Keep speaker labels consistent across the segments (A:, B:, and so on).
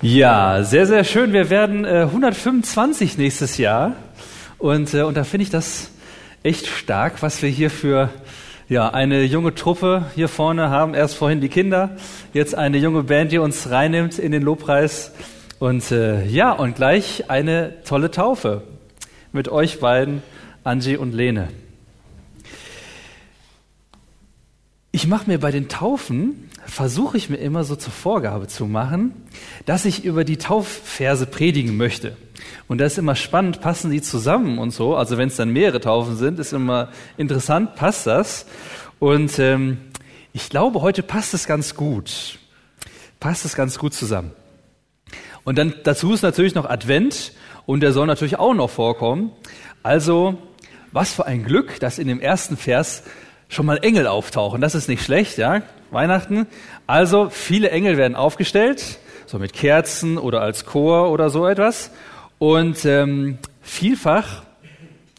A: Ja, sehr, sehr schön. Wir werden äh, 125 nächstes Jahr. Und, äh, und da finde ich das echt stark, was wir hier für ja, eine junge Truppe hier vorne haben. Erst vorhin die Kinder, jetzt eine junge Band, die uns reinnimmt in den Lobpreis. Und äh, ja, und gleich eine tolle Taufe mit euch beiden, Angie und Lene. Ich mache mir bei den Taufen, versuche ich mir immer so zur Vorgabe zu machen, dass ich über die Taufverse predigen möchte. Und das ist immer spannend, passen die zusammen und so. Also wenn es dann mehrere Taufen sind, ist immer interessant, passt das. Und ähm, ich glaube, heute passt es ganz gut. Passt es ganz gut zusammen. Und dann dazu ist natürlich noch Advent und der soll natürlich auch noch vorkommen. Also, was für ein Glück, dass in dem ersten Vers schon mal Engel auftauchen. Das ist nicht schlecht, ja. Weihnachten. Also viele Engel werden aufgestellt, so mit Kerzen oder als Chor oder so etwas. Und ähm, vielfach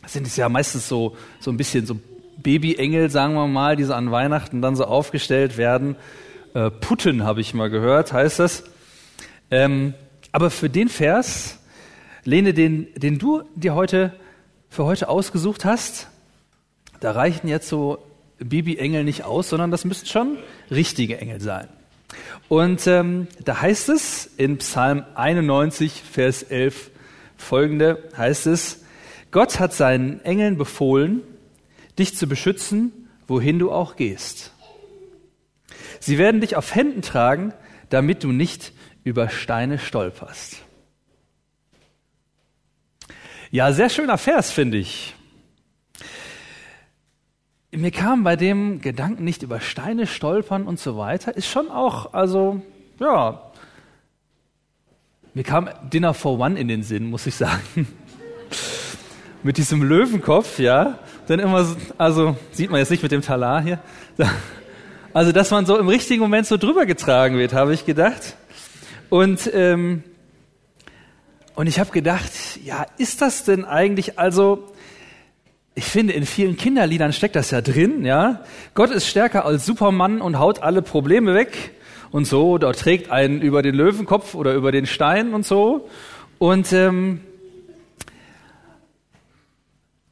A: sind es ja meistens so so ein bisschen so Babyengel, sagen wir mal, die so an Weihnachten dann so aufgestellt werden. Äh, Putten habe ich mal gehört, heißt das. Ähm, aber für den Vers, Lene, den, den du dir heute für heute ausgesucht hast, da reichen jetzt so Babyengel nicht aus, sondern das müssten schon richtige Engel sein. Und ähm, da heißt es in Psalm 91, Vers 11 folgende, heißt es, Gott hat seinen Engeln befohlen, dich zu beschützen, wohin du auch gehst. Sie werden dich auf Händen tragen, damit du nicht über Steine stolperst. Ja, sehr schöner Vers, finde ich mir kam bei dem Gedanken nicht über Steine stolpern und so weiter, ist schon auch, also, ja, mir kam Dinner for One in den Sinn, muss ich sagen. mit diesem Löwenkopf, ja, dann immer, so, also, sieht man jetzt nicht mit dem Talar hier. Also, dass man so im richtigen Moment so drüber getragen wird, habe ich gedacht. Und, ähm, und ich habe gedacht, ja, ist das denn eigentlich, also, ich finde, in vielen Kinderliedern steckt das ja drin, ja. Gott ist stärker als Superman und haut alle Probleme weg und so, da trägt einen über den Löwenkopf oder über den Stein und so. Und ähm,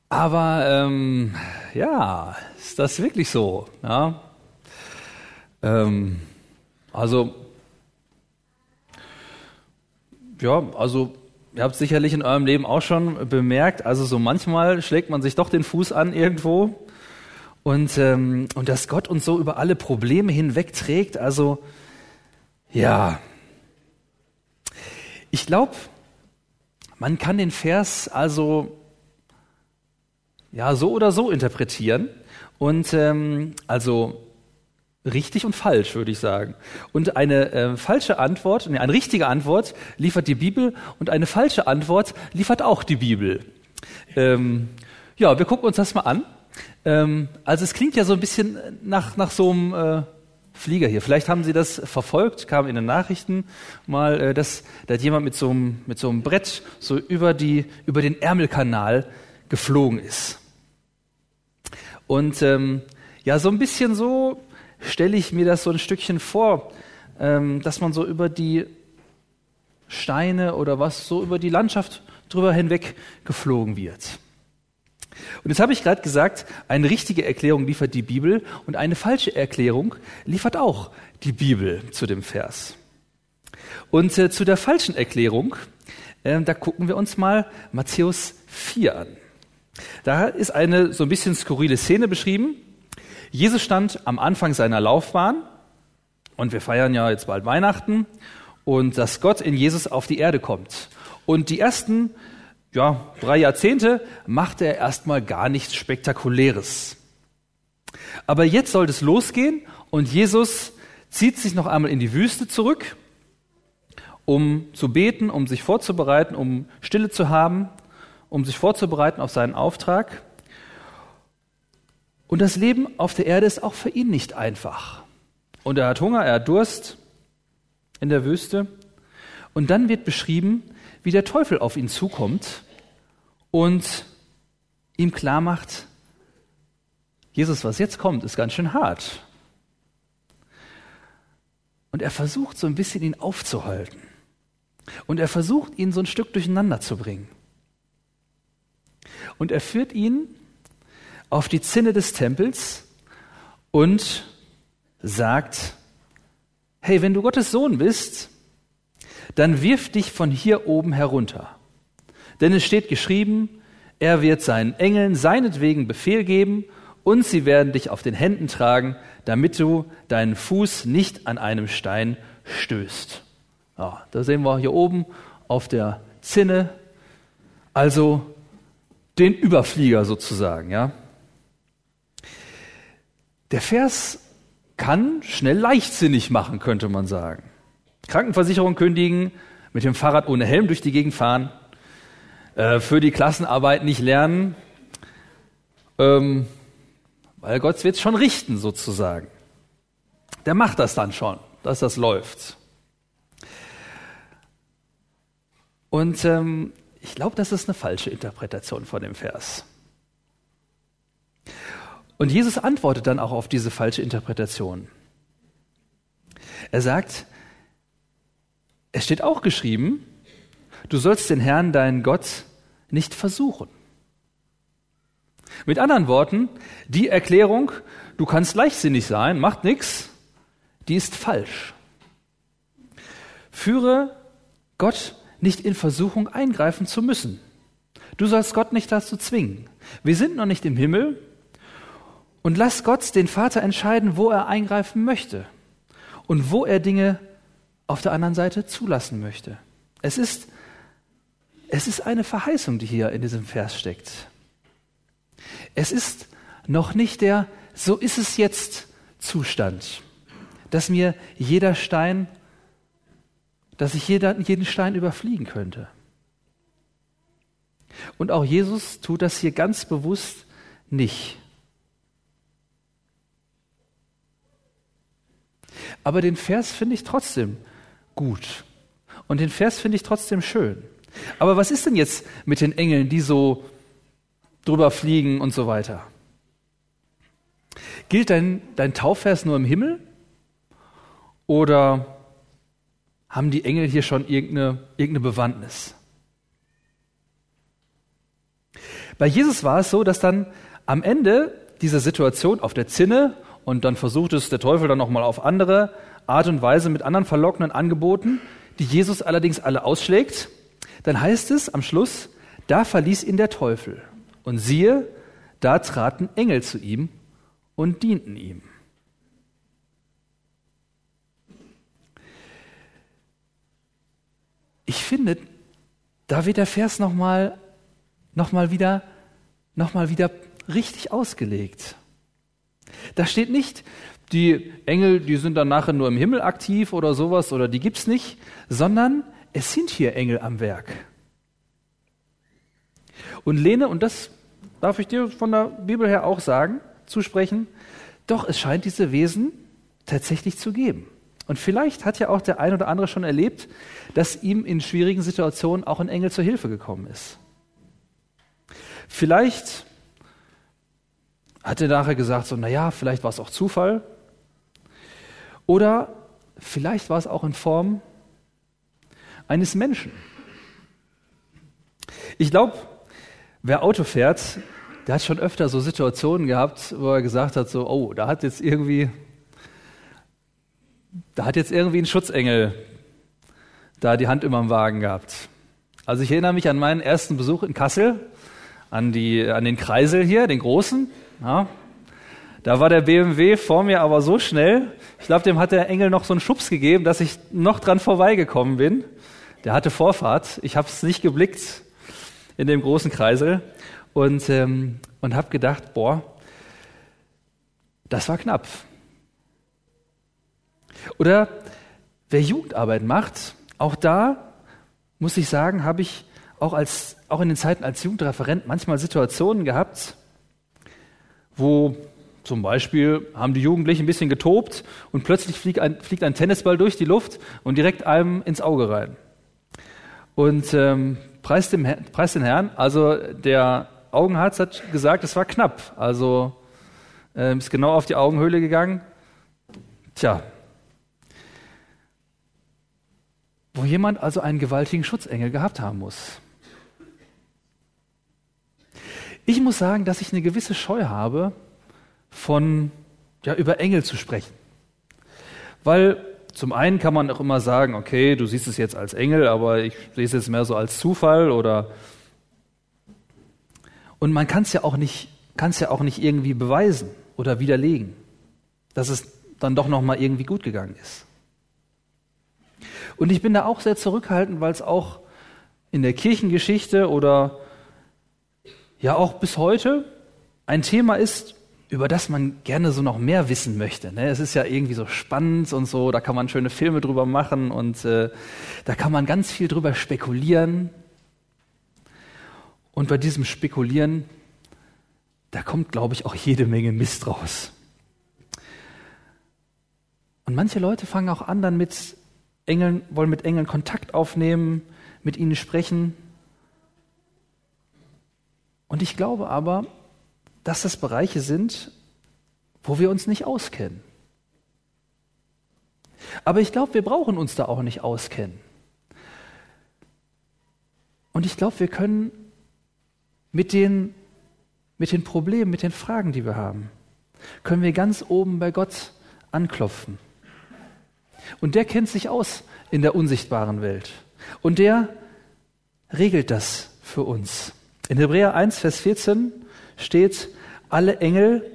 A: aber ähm, ja, ist das wirklich so? Ja? Ähm, also ja, also Ihr habt sicherlich in eurem Leben auch schon bemerkt, also so manchmal schlägt man sich doch den Fuß an irgendwo. Und, ähm, und dass Gott uns so über alle Probleme hinwegträgt, also ja. Ich glaube, man kann den Vers also ja so oder so interpretieren. Und ähm, also richtig und falsch, würde ich sagen. Und eine äh, falsche Antwort, eine richtige Antwort liefert die Bibel und eine falsche Antwort liefert auch die Bibel. Ähm, ja, wir gucken uns das mal an. Ähm, also es klingt ja so ein bisschen nach, nach so einem äh, Flieger hier. Vielleicht haben Sie das verfolgt, kam in den Nachrichten mal, äh, dass da jemand mit so, einem, mit so einem Brett so über, die, über den Ärmelkanal geflogen ist. Und ähm, ja, so ein bisschen so stelle ich mir das so ein Stückchen vor, ähm, dass man so über die Steine oder was so über die Landschaft drüber hinweg geflogen wird. Und jetzt habe ich gerade gesagt, eine richtige Erklärung liefert die Bibel und eine falsche Erklärung liefert auch die Bibel zu dem Vers. Und äh, zu der falschen Erklärung, äh, da gucken wir uns mal Matthäus 4 an. Da ist eine so ein bisschen skurrile Szene beschrieben. Jesus stand am Anfang seiner Laufbahn und wir feiern ja jetzt bald Weihnachten und dass Gott in Jesus auf die Erde kommt. Und die ersten ja, drei Jahrzehnte machte er erstmal gar nichts Spektakuläres. Aber jetzt soll es losgehen und Jesus zieht sich noch einmal in die Wüste zurück, um zu beten, um sich vorzubereiten, um Stille zu haben, um sich vorzubereiten auf seinen Auftrag. Und das Leben auf der Erde ist auch für ihn nicht einfach. Und er hat Hunger, er hat Durst in der Wüste. Und dann wird beschrieben, wie der Teufel auf ihn zukommt und ihm klar macht, Jesus, was jetzt kommt, ist ganz schön hart. Und er versucht so ein bisschen ihn aufzuhalten. Und er versucht, ihn so ein Stück durcheinander zu bringen. Und er führt ihn auf die Zinne des Tempels und sagt, hey, wenn du Gottes Sohn bist, dann wirf dich von hier oben herunter. Denn es steht geschrieben, er wird seinen Engeln seinetwegen Befehl geben und sie werden dich auf den Händen tragen, damit du deinen Fuß nicht an einem Stein stößt. Ja, da sehen wir hier oben auf der Zinne, also den Überflieger sozusagen, ja. Der Vers kann schnell leichtsinnig machen, könnte man sagen. Krankenversicherung kündigen, mit dem Fahrrad ohne Helm durch die Gegend fahren, äh, für die Klassenarbeit nicht lernen, ähm, weil Gott wird es schon richten sozusagen. Der macht das dann schon, dass das läuft. Und ähm, ich glaube, das ist eine falsche Interpretation von dem Vers. Und Jesus antwortet dann auch auf diese falsche Interpretation. Er sagt, es steht auch geschrieben, du sollst den Herrn, deinen Gott, nicht versuchen. Mit anderen Worten, die Erklärung, du kannst leichtsinnig sein, macht nichts, die ist falsch. Führe Gott nicht in Versuchung eingreifen zu müssen. Du sollst Gott nicht dazu zwingen. Wir sind noch nicht im Himmel und lass Gott, den Vater, entscheiden, wo er eingreifen möchte und wo er Dinge auf der anderen Seite zulassen möchte. Es ist, es ist eine Verheißung, die hier in diesem Vers steckt. Es ist noch nicht der, so ist es jetzt Zustand, dass mir jeder Stein dass ich jeder, jeden Stein überfliegen könnte. Und auch Jesus tut das hier ganz bewusst nicht. Aber den Vers finde ich trotzdem gut. Und den Vers finde ich trotzdem schön. Aber was ist denn jetzt mit den Engeln, die so drüber fliegen und so weiter? Gilt dein, dein Taufvers nur im Himmel? Oder haben die Engel hier schon irgendeine, irgendeine Bewandtnis. Bei Jesus war es so, dass dann am Ende dieser Situation auf der Zinne und dann versucht es der Teufel dann nochmal auf andere Art und Weise mit anderen verlockenden Angeboten, die Jesus allerdings alle ausschlägt, dann heißt es am Schluss, da verließ ihn der Teufel. Und siehe, da traten Engel zu ihm und dienten ihm. ich finde, da wird der Vers nochmal noch mal wieder, noch wieder richtig ausgelegt. Da steht nicht, die Engel, die sind dann nachher nur im Himmel aktiv oder sowas oder die gibt's nicht, sondern es sind hier Engel am Werk. Und Lene, und das darf ich dir von der Bibel her auch sagen, zusprechen, doch es scheint diese Wesen tatsächlich zu geben. Und vielleicht hat ja auch der ein oder andere schon erlebt, dass ihm in schwierigen Situationen auch ein Engel zur Hilfe gekommen ist. Vielleicht hat er nachher gesagt, so, naja, vielleicht war es auch Zufall. Oder vielleicht war es auch in Form eines Menschen. Ich glaube, wer Auto fährt, der hat schon öfter so Situationen gehabt, wo er gesagt hat, so, oh, da hat jetzt irgendwie da hat jetzt irgendwie ein Schutzengel da die Hand immer im Wagen gehabt. Also ich erinnere mich an meinen ersten Besuch in Kassel, an, die, an den Kreisel hier, den großen. Ja. Da war der BMW vor mir aber so schnell, ich glaube, dem hat der Engel noch so einen Schubs gegeben, dass ich noch dran vorbeigekommen bin. Der hatte Vorfahrt. Ich habe es nicht geblickt in dem großen Kreisel und, ähm, und habe gedacht, boah, das war knapp. Oder wer Jugendarbeit macht, auch da muss ich sagen, habe ich auch, als, auch in den Zeiten als Jugendreferent manchmal Situationen gehabt, wo zum Beispiel haben die Jugendlichen ein bisschen getobt und plötzlich fliegt ein, fliegt ein Tennisball durch die Luft und direkt einem ins Auge rein. Und ähm, preis, dem, preis den Herrn, also der Augenarzt hat gesagt, es war knapp. Also ähm, ist genau auf die Augenhöhle gegangen. Tja, wo jemand also einen gewaltigen Schutzengel gehabt haben muss. Ich muss sagen, dass ich eine gewisse Scheu habe, von ja, über Engel zu sprechen. Weil zum einen kann man auch immer sagen, okay, du siehst es jetzt als Engel, aber ich sehe es jetzt mehr so als Zufall oder und man kann es ja auch nicht, kann es ja auch nicht irgendwie beweisen oder widerlegen, dass es dann doch noch mal irgendwie gut gegangen ist. Und ich bin da auch sehr zurückhaltend, weil es auch in der Kirchengeschichte oder ja auch bis heute ein Thema ist, über das man gerne so noch mehr wissen möchte. Ne? Es ist ja irgendwie so spannend und so, da kann man schöne Filme drüber machen und äh, da kann man ganz viel drüber spekulieren. Und bei diesem Spekulieren, da kommt, glaube ich, auch jede Menge Mist raus. Und manche Leute fangen auch an, dann mit Engeln, wollen mit Engeln Kontakt aufnehmen, mit ihnen sprechen. Und ich glaube aber, dass das Bereiche sind, wo wir uns nicht auskennen. Aber ich glaube, wir brauchen uns da auch nicht auskennen. Und ich glaube, wir können mit den, mit den Problemen, mit den Fragen, die wir haben, können wir ganz oben bei Gott anklopfen. Und der kennt sich aus in der unsichtbaren Welt. Und der regelt das für uns. In Hebräer 1, Vers 14 steht, alle Engel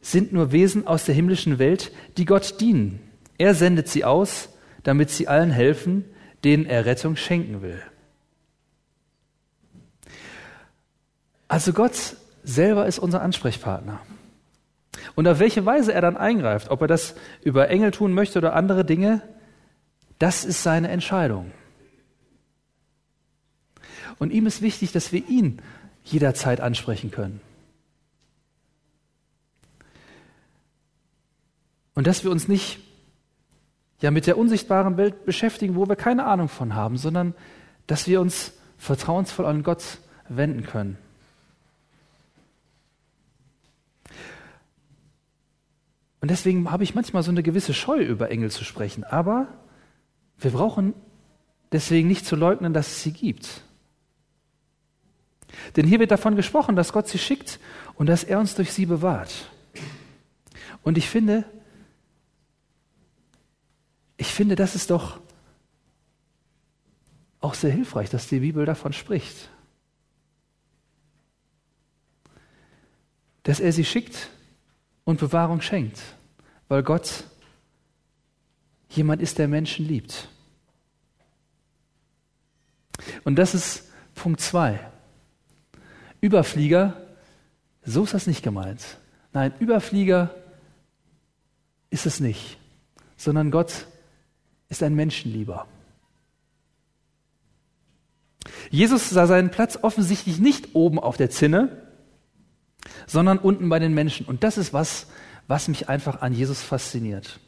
A: sind nur Wesen aus der himmlischen Welt, die Gott dienen. Er sendet sie aus, damit sie allen helfen, denen er Rettung schenken will. Also Gott selber ist unser Ansprechpartner. Und auf welche Weise er dann eingreift, ob er das über Engel tun möchte oder andere Dinge, das ist seine Entscheidung. Und ihm ist wichtig, dass wir ihn jederzeit ansprechen können. Und dass wir uns nicht ja mit der unsichtbaren Welt beschäftigen, wo wir keine Ahnung von haben, sondern dass wir uns vertrauensvoll an Gott wenden können. Und deswegen habe ich manchmal so eine gewisse Scheu, über Engel zu sprechen. Aber wir brauchen deswegen nicht zu leugnen, dass es sie gibt. Denn hier wird davon gesprochen, dass Gott sie schickt und dass er uns durch sie bewahrt. Und ich finde, ich finde, das ist doch auch sehr hilfreich, dass die Bibel davon spricht. Dass er sie schickt und Bewahrung schenkt, weil Gott jemand ist, der Menschen liebt. Und das ist Punkt zwei. Überflieger, so ist das nicht gemeint. Nein, Überflieger ist es nicht, sondern Gott ist ein Menschenlieber. Jesus sah seinen Platz offensichtlich nicht oben auf der Zinne, sondern unten bei den Menschen. Und das ist was, was mich einfach an Jesus fasziniert.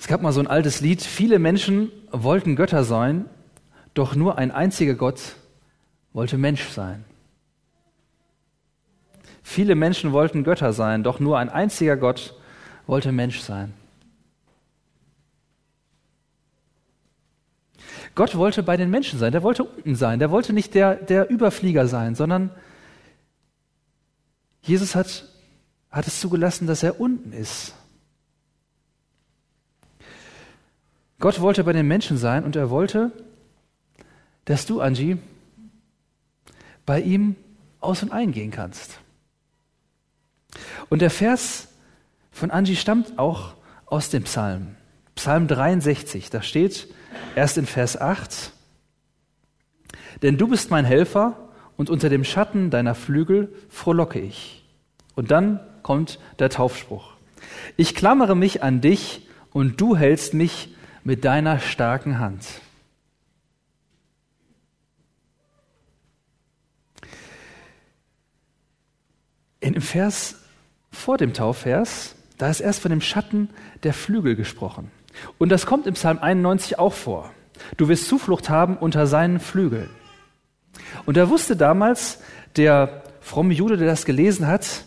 A: Es gab mal so ein altes Lied, viele Menschen wollten Götter sein, doch nur ein einziger Gott wollte Mensch sein. Viele Menschen wollten Götter sein, doch nur ein einziger Gott wollte Mensch sein. Gott wollte bei den Menschen sein, der wollte unten sein, der wollte nicht der, der Überflieger sein, sondern Jesus hat, hat es zugelassen, dass er unten ist. Gott wollte bei den Menschen sein und er wollte, dass du, Angie, bei ihm aus und eingehen kannst. Und der Vers von Angie stammt auch aus dem Psalm. Psalm 63, da steht erst in Vers 8, denn du bist mein Helfer und unter dem Schatten deiner Flügel frohlocke ich. Und dann kommt der Taufspruch. Ich klammere mich an dich und du hältst mich mit deiner starken Hand. In dem Vers vor dem Taufvers da ist erst von dem Schatten der Flügel gesprochen. Und das kommt im Psalm 91 auch vor. Du wirst Zuflucht haben unter seinen Flügeln. Und er wusste damals der fromme Jude, der das gelesen hat,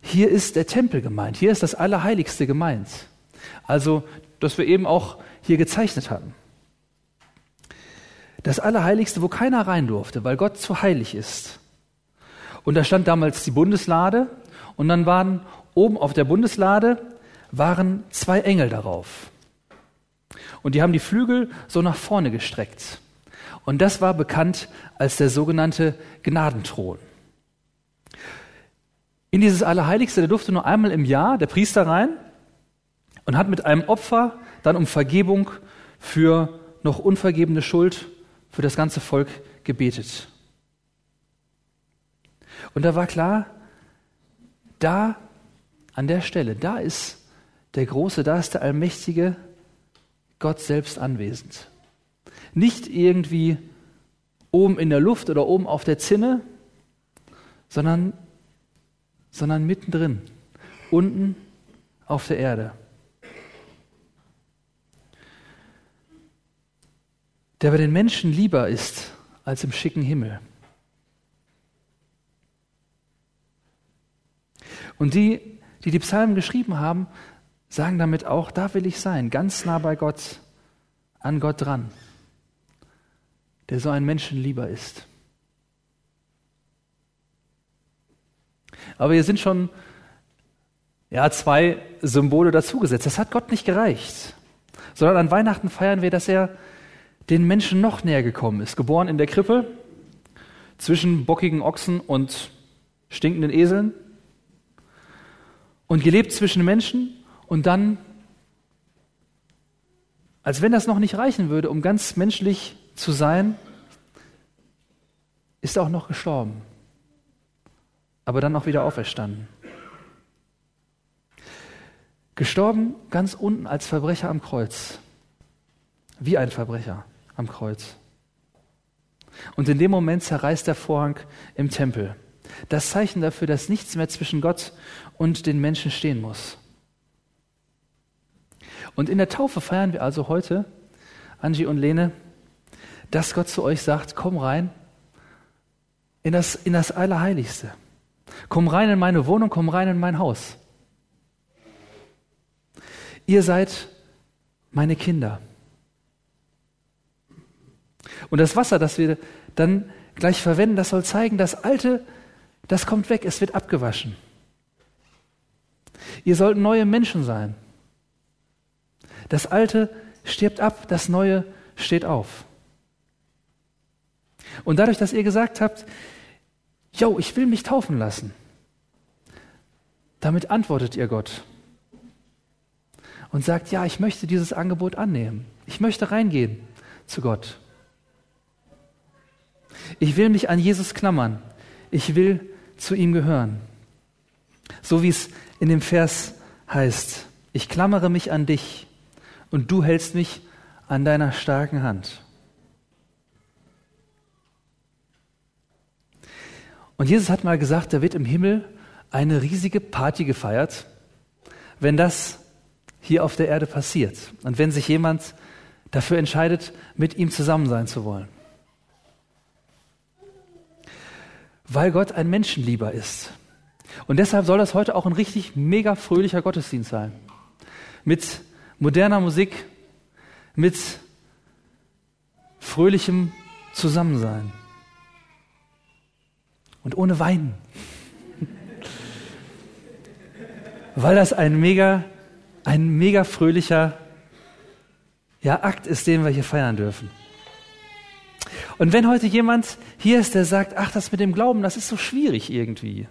A: hier ist der Tempel gemeint, hier ist das Allerheiligste gemeint. Also, das wir eben auch hier gezeichnet hatten. Das Allerheiligste, wo keiner rein durfte, weil Gott zu heilig ist. Und da stand damals die Bundeslade und dann waren oben auf der Bundeslade waren zwei Engel darauf. Und die haben die Flügel so nach vorne gestreckt. Und das war bekannt als der sogenannte Gnadenthron. In dieses Allerheiligste, der durfte nur einmal im Jahr der Priester rein und hat mit einem Opfer dann um Vergebung für noch unvergebene Schuld für das ganze Volk gebetet. Und da war klar, da an der Stelle, da ist der Große, da ist der Allmächtige Gott selbst anwesend. Nicht irgendwie oben in der Luft oder oben auf der Zinne, sondern, sondern mittendrin, unten auf der Erde. Der bei den Menschen lieber ist als im schicken Himmel. Und die, die die Psalmen geschrieben haben, sagen damit auch, da will ich sein, ganz nah bei Gott, an Gott dran, der so ein Menschen lieber ist. Aber hier sind schon ja, zwei Symbole dazugesetzt. Das hat Gott nicht gereicht, sondern an Weihnachten feiern wir, dass er den Menschen noch näher gekommen ist. Geboren in der Krippe zwischen bockigen Ochsen und stinkenden Eseln und gelebt zwischen Menschen und dann, als wenn das noch nicht reichen würde, um ganz menschlich zu sein, ist er auch noch gestorben, aber dann auch wieder auferstanden. Gestorben ganz unten als Verbrecher am Kreuz, wie ein Verbrecher am Kreuz. Und in dem Moment zerreißt der Vorhang im Tempel. Das Zeichen dafür, dass nichts mehr zwischen Gott und den Menschen stehen muss. Und in der Taufe feiern wir also heute, Angie und Lene, dass Gott zu euch sagt, komm rein in das, in das Allerheiligste. Komm rein in meine Wohnung, komm rein in mein Haus. Ihr seid meine Kinder. Und das Wasser, das wir dann gleich verwenden, das soll zeigen, das Alte, das kommt weg, es wird abgewaschen. Ihr sollt neue Menschen sein. Das Alte stirbt ab, das Neue steht auf. Und dadurch, dass ihr gesagt habt, yo, ich will mich taufen lassen, damit antwortet ihr Gott und sagt, ja, ich möchte dieses Angebot annehmen. Ich möchte reingehen zu Gott. Ich will mich an Jesus klammern. Ich will zu ihm gehören. So wie es in dem Vers heißt, ich klammere mich an dich und du hältst mich an deiner starken Hand. Und Jesus hat mal gesagt, da wird im Himmel eine riesige Party gefeiert, wenn das hier auf der Erde passiert und wenn sich jemand dafür entscheidet, mit ihm zusammen sein zu wollen. Weil Gott ein Menschenlieber ist. Und deshalb soll das heute auch ein richtig mega fröhlicher Gottesdienst sein. Mit moderner Musik mit fröhlichem Zusammensein und ohne Weinen. Weil das ein mega, ein mega fröhlicher ja, Akt ist, den wir hier feiern dürfen. Und wenn heute jemand hier ist, der sagt, ach, das mit dem Glauben, das ist so schwierig irgendwie.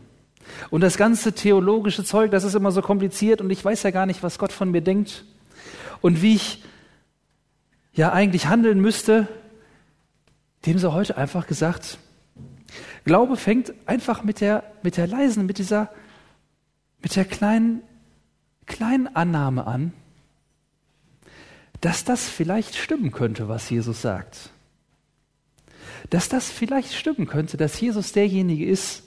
A: Und das ganze theologische Zeug, das ist immer so kompliziert und ich weiß ja gar nicht, was Gott von mir denkt und wie ich ja eigentlich handeln müsste, dem so heute einfach gesagt, Glaube fängt einfach mit der, mit der leisen, mit dieser, mit der kleinen, kleinen Annahme an, dass das vielleicht stimmen könnte, was Jesus sagt. Dass das vielleicht stimmen könnte, dass Jesus derjenige ist,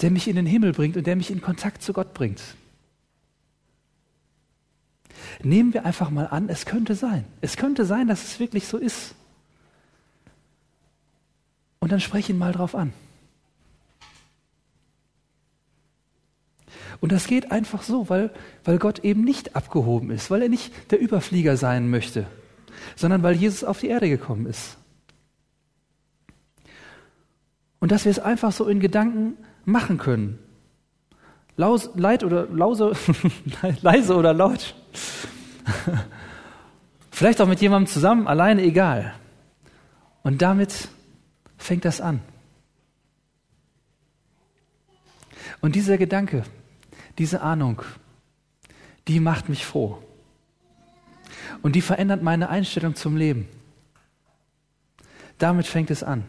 A: der mich in den Himmel bringt und der mich in Kontakt zu Gott bringt. Nehmen wir einfach mal an, es könnte sein. Es könnte sein, dass es wirklich so ist. Und dann spreche ihn mal drauf an. Und das geht einfach so, weil, weil Gott eben nicht abgehoben ist, weil er nicht der Überflieger sein möchte, sondern weil Jesus auf die Erde gekommen ist. Und dass wir es einfach so in Gedanken machen können. Laus, leid oder lause, leise oder laut. Vielleicht auch mit jemandem zusammen, alleine, egal. Und damit fängt das an. Und dieser Gedanke, diese Ahnung, die macht mich froh. Und die verändert meine Einstellung zum Leben. Damit fängt es an.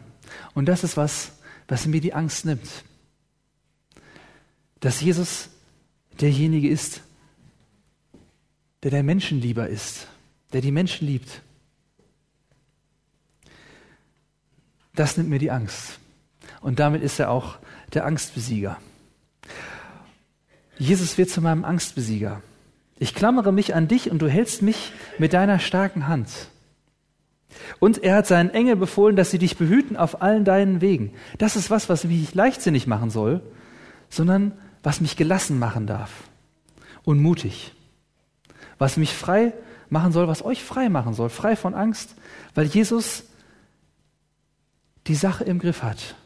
A: Und das ist was, was mir die Angst nimmt. Dass Jesus derjenige ist, der der Menschenlieber ist, der die Menschen liebt. Das nimmt mir die Angst. Und damit ist er auch der Angstbesieger. Jesus wird zu meinem Angstbesieger. Ich klammere mich an dich und du hältst mich mit deiner starken Hand. Und er hat seinen Engel befohlen, dass sie dich behüten auf allen deinen Wegen. Das ist was, was mich leichtsinnig machen soll, sondern was mich gelassen machen darf und mutig. Was mich frei machen soll, was euch frei machen soll, frei von Angst, weil Jesus die Sache im Griff hat.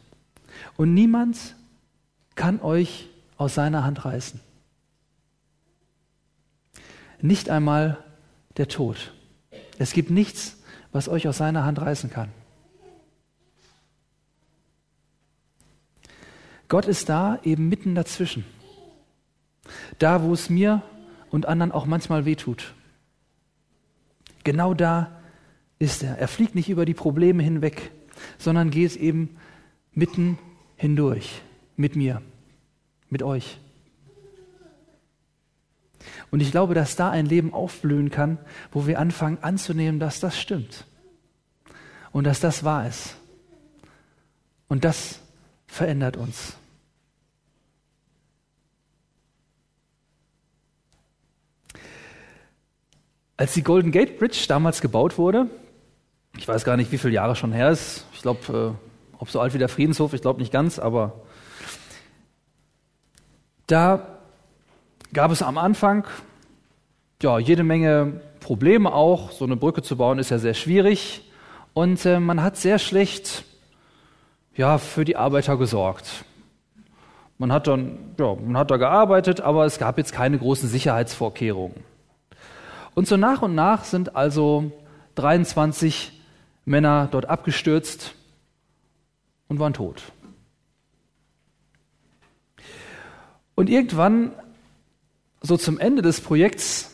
A: Und niemand kann euch aus seiner Hand reißen. Nicht einmal der Tod. Es gibt nichts, was euch aus seiner Hand reißen kann. Gott ist da eben mitten dazwischen. Da, wo es mir und anderen auch manchmal wehtut. Genau da ist er. Er fliegt nicht über die Probleme hinweg, sondern geht eben mitten hindurch mit mir mit euch. Und ich glaube, dass da ein Leben aufblühen kann, wo wir anfangen anzunehmen, dass das stimmt und dass das wahr ist. Und das verändert uns. Als die Golden Gate Bridge damals gebaut wurde, ich weiß gar nicht, wie viele Jahre schon her ist, ich glaube, äh, ob so alt wie der Friedenshof, ich glaube nicht ganz, aber da gab es am Anfang ja, jede Menge Probleme auch. So eine Brücke zu bauen ist ja sehr schwierig. Und äh, man hat sehr schlecht ja, für die Arbeiter gesorgt. Man hat dann, ja, man hat da gearbeitet, aber es gab jetzt keine großen Sicherheitsvorkehrungen. Und so nach und nach sind also 23 Männer dort abgestürzt und waren tot. Und irgendwann, so zum Ende des Projekts,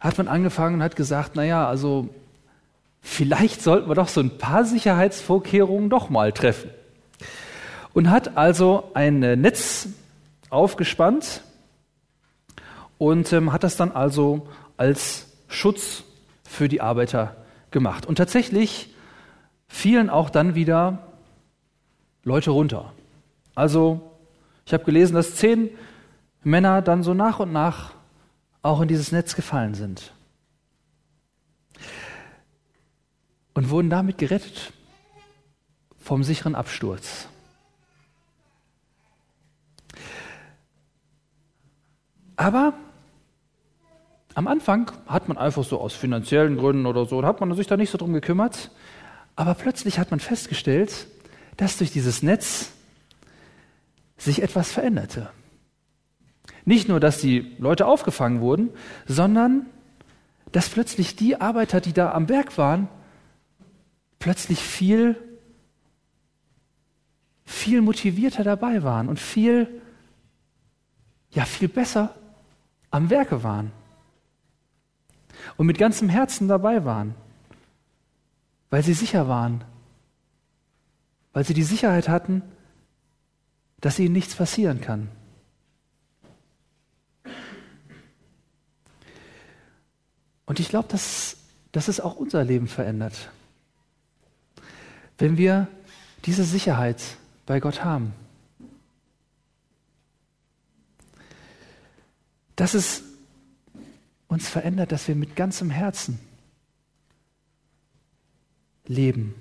A: hat man angefangen und hat gesagt, naja, also vielleicht sollten wir doch so ein paar Sicherheitsvorkehrungen doch mal treffen. Und hat also ein Netz aufgespannt und ähm, hat das dann also als Schutz für die Arbeiter gemacht. Und tatsächlich fielen auch dann wieder Leute runter. Also, ich habe gelesen, dass zehn Männer dann so nach und nach auch in dieses Netz gefallen sind. Und wurden damit gerettet vom sicheren Absturz. Aber am Anfang hat man einfach so aus finanziellen Gründen oder so, hat man sich da nicht so drum gekümmert. Aber plötzlich hat man festgestellt, dass durch dieses Netz sich etwas veränderte. Nicht nur, dass die Leute aufgefangen wurden, sondern dass plötzlich die Arbeiter, die da am Werk waren, plötzlich viel, viel motivierter dabei waren und viel, ja, viel besser am Werke waren. Und mit ganzem Herzen dabei waren, weil sie sicher waren, weil sie die Sicherheit hatten, dass ihnen nichts passieren kann. Und ich glaube, dass, dass es auch unser Leben verändert, wenn wir diese Sicherheit bei Gott haben. Dass es uns verändert, dass wir mit ganzem Herzen leben.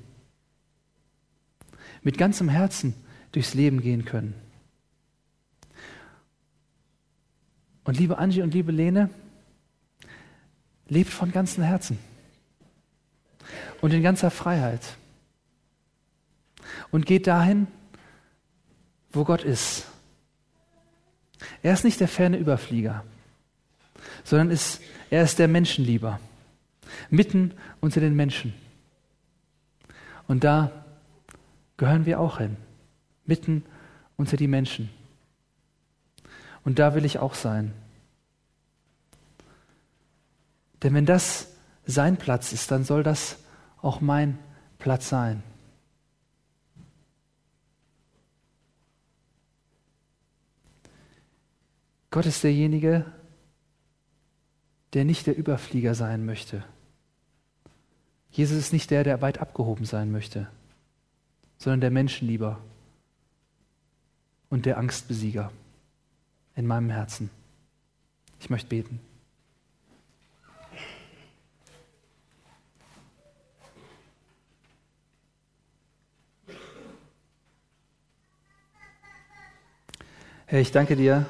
A: Mit ganzem Herzen durchs Leben gehen können. Und liebe Angie und liebe Lene, lebt von ganzem Herzen und in ganzer Freiheit. Und geht dahin, wo Gott ist. Er ist nicht der ferne Überflieger, sondern ist, er ist der Menschenlieber, mitten unter den Menschen. Und da gehören wir auch hin, mitten unter die Menschen. Und da will ich auch sein. Denn wenn das sein Platz ist, dann soll das auch mein Platz sein. Gott ist derjenige, der nicht der Überflieger sein möchte. Jesus ist nicht der, der weit abgehoben sein möchte, sondern der Menschenlieber und der Angstbesieger in meinem Herzen. Ich möchte beten. Herr, ich danke dir,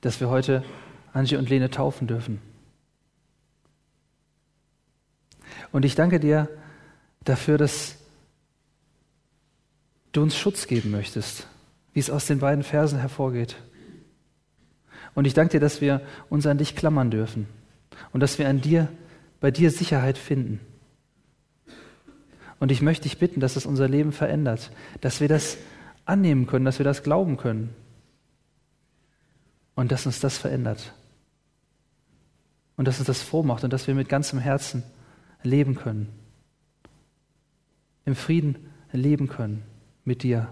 A: dass wir heute Angie und Lene taufen dürfen. Und ich danke dir dafür, dass du uns Schutz geben möchtest, wie es aus den beiden Versen hervorgeht. Und ich danke dir, dass wir uns an dich klammern dürfen und dass wir an dir, bei dir Sicherheit finden. Und ich möchte dich bitten, dass es unser Leben verändert, dass wir das annehmen können, dass wir das glauben können und dass uns das verändert und dass uns das froh macht und dass wir mit ganzem Herzen leben können, im Frieden leben können mit dir.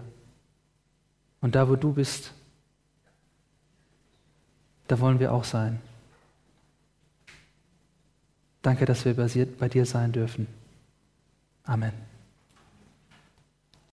A: Und da, wo du bist, da wollen wir auch sein. Danke, dass wir bei dir sein dürfen. Amen.